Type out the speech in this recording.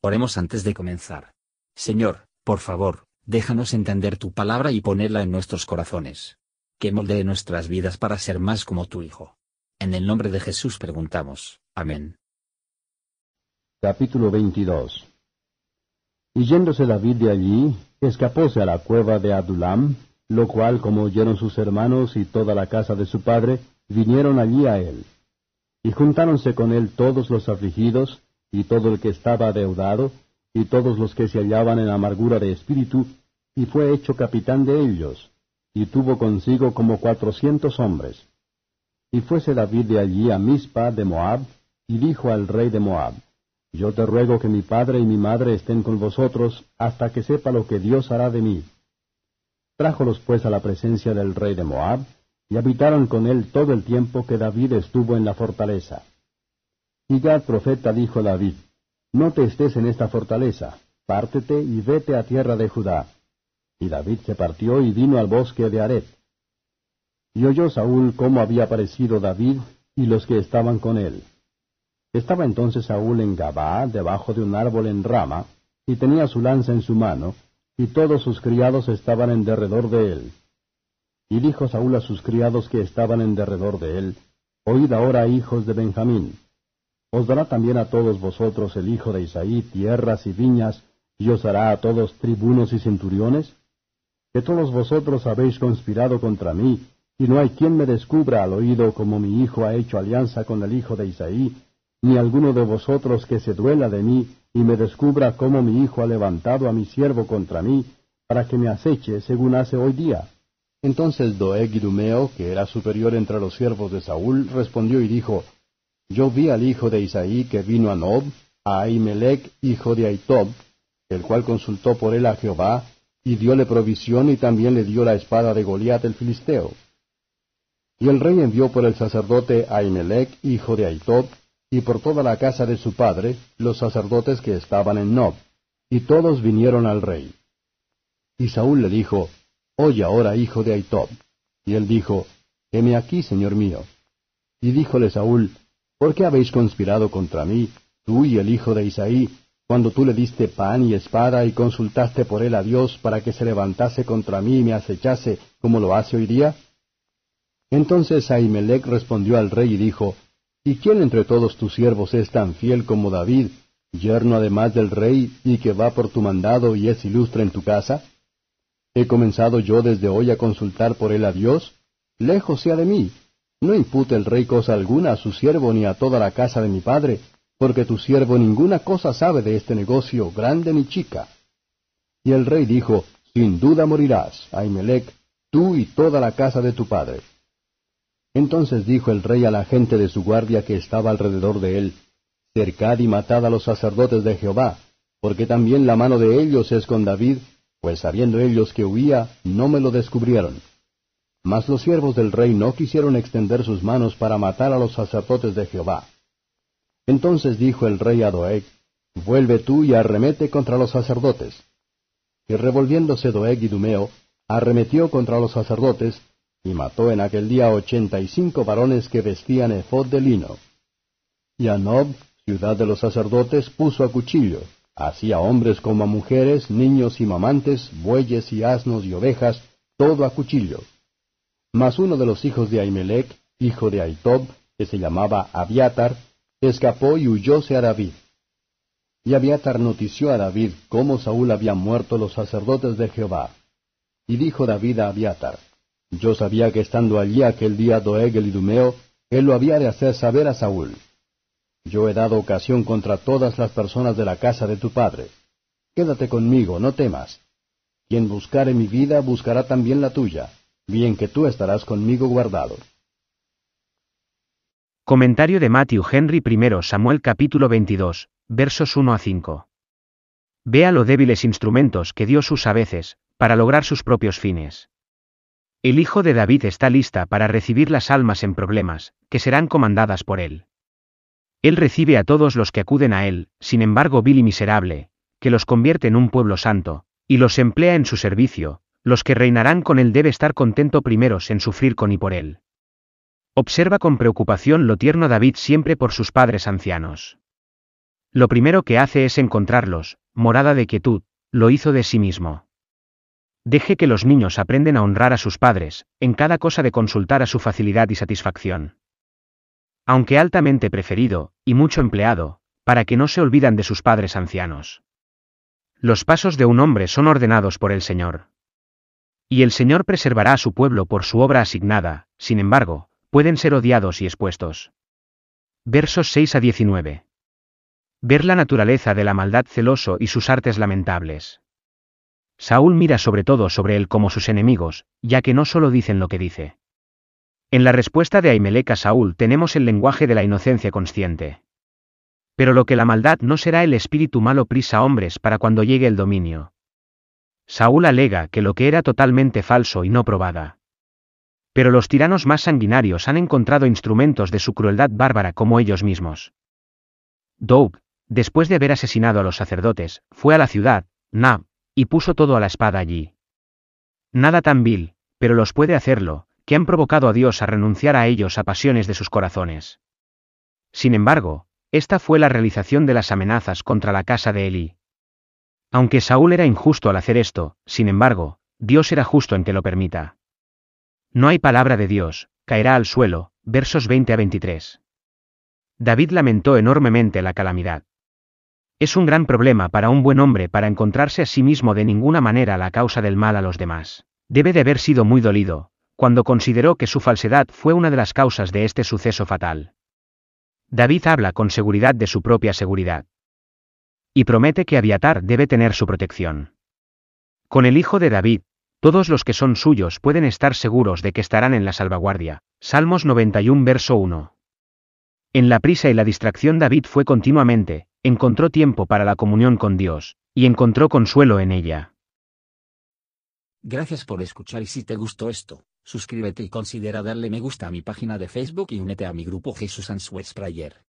Oremos antes de comenzar. Señor, por favor, déjanos entender tu palabra y ponerla en nuestros corazones. Que moldee nuestras vidas para ser más como tu Hijo. En el nombre de Jesús preguntamos. Amén. Capítulo 22 Y yéndose David de allí, escapóse a la cueva de Adulam, lo cual, como oyeron sus hermanos y toda la casa de su padre, vinieron allí a él. Y juntáronse con él todos los afligidos, y todo el que estaba adeudado, y todos los que se hallaban en amargura de espíritu, y fue hecho capitán de ellos, y tuvo consigo como cuatrocientos hombres. Y fuese David de allí a Mispa de Moab, y dijo al rey de Moab, Yo te ruego que mi padre y mi madre estén con vosotros, hasta que sepa lo que Dios hará de mí. Trájolos pues a la presencia del rey de Moab, y habitaron con él todo el tiempo que David estuvo en la fortaleza. Y Gad profeta dijo a David, No te estés en esta fortaleza, pártete y vete a tierra de Judá. Y David se partió y vino al bosque de Aret. Y oyó Saúl cómo había aparecido David y los que estaban con él. Estaba entonces Saúl en Gabaa, debajo de un árbol en rama, y tenía su lanza en su mano, y todos sus criados estaban en derredor de él. Y dijo Saúl a sus criados que estaban en derredor de él, Oíd ahora, hijos de Benjamín, os dará también a todos vosotros el hijo de Isaí tierras y viñas, y os hará a todos tribunos y centuriones? Que todos vosotros habéis conspirado contra mí, y no hay quien me descubra al oído como mi hijo ha hecho alianza con el hijo de Isaí, ni alguno de vosotros que se duela de mí, y me descubra cómo mi hijo ha levantado a mi siervo contra mí, para que me aceche según hace hoy día. Entonces Doeg Idumeo, que era superior entre los siervos de Saúl, respondió y dijo, yo vi al hijo de Isaí que vino a Nob, a Ahimelech, hijo de Aitob, el cual consultó por él a Jehová, y diole provisión y también le dio la espada de Goliat el filisteo. Y el rey envió por el sacerdote Ahimelech, hijo de Aitob, y por toda la casa de su padre, los sacerdotes que estaban en Nob, y todos vinieron al rey. Y Saúl le dijo, Oye ahora, hijo de Aitob. Y él dijo, Heme aquí, señor mío. Y díjole Saúl, ¿Por qué habéis conspirado contra mí, tú y el hijo de Isaí, cuando tú le diste pan y espada y consultaste por él a Dios para que se levantase contra mí y me acechase como lo hace hoy día? Entonces Ahimelech respondió al rey y dijo, ¿Y quién entre todos tus siervos es tan fiel como David, yerno además del rey, y que va por tu mandado y es ilustre en tu casa? ¿He comenzado yo desde hoy a consultar por él a Dios? Lejos sea de mí, no impute el rey cosa alguna a su siervo ni a toda la casa de mi padre, porque tu siervo ninguna cosa sabe de este negocio, grande ni chica. Y el rey dijo, Sin duda morirás, Ahimelech, tú y toda la casa de tu padre. Entonces dijo el rey a la gente de su guardia que estaba alrededor de él, Cercad y matad a los sacerdotes de Jehová, porque también la mano de ellos es con David, pues sabiendo ellos que huía, no me lo descubrieron. Mas los siervos del rey no quisieron extender sus manos para matar a los sacerdotes de Jehová. Entonces dijo el rey a Doeg, Vuelve tú y arremete contra los sacerdotes. Y revolviéndose Doeg y Dumeo, arremetió contra los sacerdotes, y mató en aquel día ochenta y cinco varones que vestían efod de lino. Y a Nob, ciudad de los sacerdotes, puso a cuchillo, así a hombres como a mujeres, niños y mamantes, bueyes y asnos y ovejas, todo a cuchillo. Mas uno de los hijos de Ahimelech, hijo de Aitob, que se llamaba Abiatar, escapó y huyóse a David. Y Abiatar notició a David cómo Saúl había muerto los sacerdotes de Jehová. Y dijo David a Abiatar, Yo sabía que estando allí aquel día Doeg el Idumeo, él lo había de hacer saber a Saúl. Yo he dado ocasión contra todas las personas de la casa de tu padre. Quédate conmigo, no temas. Quien buscare mi vida buscará también la tuya bien que tú estarás conmigo guardado. Comentario de Matthew Henry I Samuel capítulo 22, versos 1 a 5. Vea lo débiles instrumentos que Dios usa a veces, para lograr sus propios fines. El Hijo de David está lista para recibir las almas en problemas, que serán comandadas por él. Él recibe a todos los que acuden a él, sin embargo vil y miserable, que los convierte en un pueblo santo, y los emplea en su servicio, los que reinarán con él debe estar contento primeros en sufrir con y por él. Observa con preocupación lo tierno David siempre por sus padres ancianos. Lo primero que hace es encontrarlos, morada de quietud, lo hizo de sí mismo. Deje que los niños aprenden a honrar a sus padres, en cada cosa de consultar a su facilidad y satisfacción. Aunque altamente preferido, y mucho empleado, para que no se olvidan de sus padres ancianos. Los pasos de un hombre son ordenados por el Señor. Y el Señor preservará a su pueblo por su obra asignada, sin embargo, pueden ser odiados y expuestos. Versos 6 a 19. Ver la naturaleza de la maldad celoso y sus artes lamentables. Saúl mira sobre todo sobre él como sus enemigos, ya que no solo dicen lo que dice. En la respuesta de Ahimelech a Saúl tenemos el lenguaje de la inocencia consciente. Pero lo que la maldad no será el espíritu malo prisa hombres para cuando llegue el dominio. Saúl alega que lo que era totalmente falso y no probada. Pero los tiranos más sanguinarios han encontrado instrumentos de su crueldad bárbara como ellos mismos. Doug, después de haber asesinado a los sacerdotes, fue a la ciudad, Nab, y puso todo a la espada allí. Nada tan vil, pero los puede hacerlo, que han provocado a Dios a renunciar a ellos a pasiones de sus corazones. Sin embargo, esta fue la realización de las amenazas contra la casa de Elí. Aunque Saúl era injusto al hacer esto, sin embargo, Dios era justo en que lo permita. No hay palabra de Dios, caerá al suelo, versos 20 a 23. David lamentó enormemente la calamidad. Es un gran problema para un buen hombre para encontrarse a sí mismo de ninguna manera la causa del mal a los demás. Debe de haber sido muy dolido, cuando consideró que su falsedad fue una de las causas de este suceso fatal. David habla con seguridad de su propia seguridad. Y promete que Abiatar debe tener su protección. Con el hijo de David, todos los que son suyos pueden estar seguros de que estarán en la salvaguardia. Salmos 91 verso 1. En la prisa y la distracción David fue continuamente, encontró tiempo para la comunión con Dios, y encontró consuelo en ella. Gracias por escuchar y si te gustó esto, suscríbete y considera darle me gusta a mi página de Facebook y únete a mi grupo Jesús Answers Prayer.